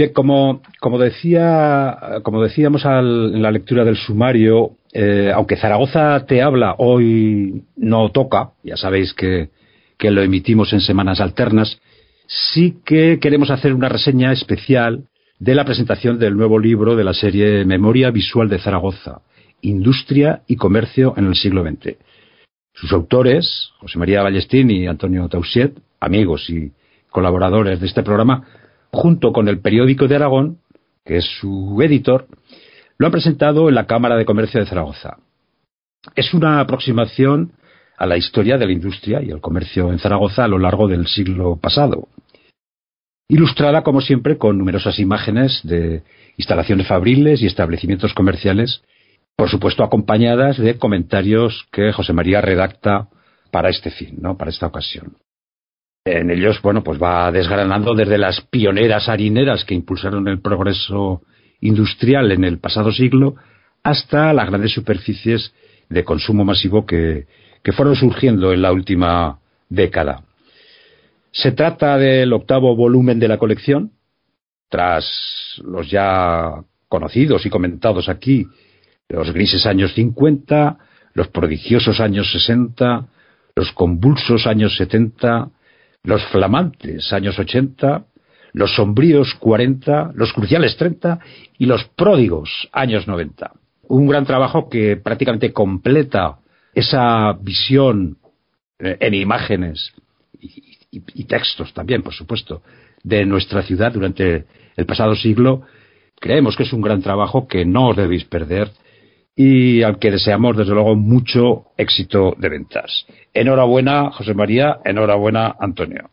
Bien, como, como, decía, como decíamos en la lectura del sumario, eh, aunque Zaragoza te habla hoy no toca, ya sabéis que, que lo emitimos en semanas alternas, sí que queremos hacer una reseña especial de la presentación del nuevo libro de la serie Memoria Visual de Zaragoza, Industria y Comercio en el siglo XX. Sus autores, José María Ballestín y Antonio Tausiet, amigos y colaboradores de este programa, junto con el periódico de Aragón, que es su editor, lo han presentado en la Cámara de Comercio de Zaragoza. Es una aproximación a la historia de la industria y el comercio en Zaragoza a lo largo del siglo pasado, ilustrada como siempre con numerosas imágenes de instalaciones fabriles y establecimientos comerciales, por supuesto acompañadas de comentarios que José María redacta para este fin, ¿no? para esta ocasión. En ellos, bueno, pues va desgranando desde las pioneras harineras que impulsaron el progreso industrial en el pasado siglo hasta las grandes superficies de consumo masivo que, que fueron surgiendo en la última década. Se trata del octavo volumen de la colección, tras los ya conocidos y comentados aquí, los grises años 50, los prodigiosos años 60, los convulsos años 70, los flamantes años 80, los sombríos 40, los cruciales 30 y los pródigos años 90. Un gran trabajo que prácticamente completa esa visión eh, en imágenes y, textos también, por supuesto, de nuestra ciudad durante el pasado siglo, creemos que es un gran trabajo que no os debéis perder y al que deseamos, desde luego, mucho éxito de ventas. Enhorabuena, José María, enhorabuena, Antonio.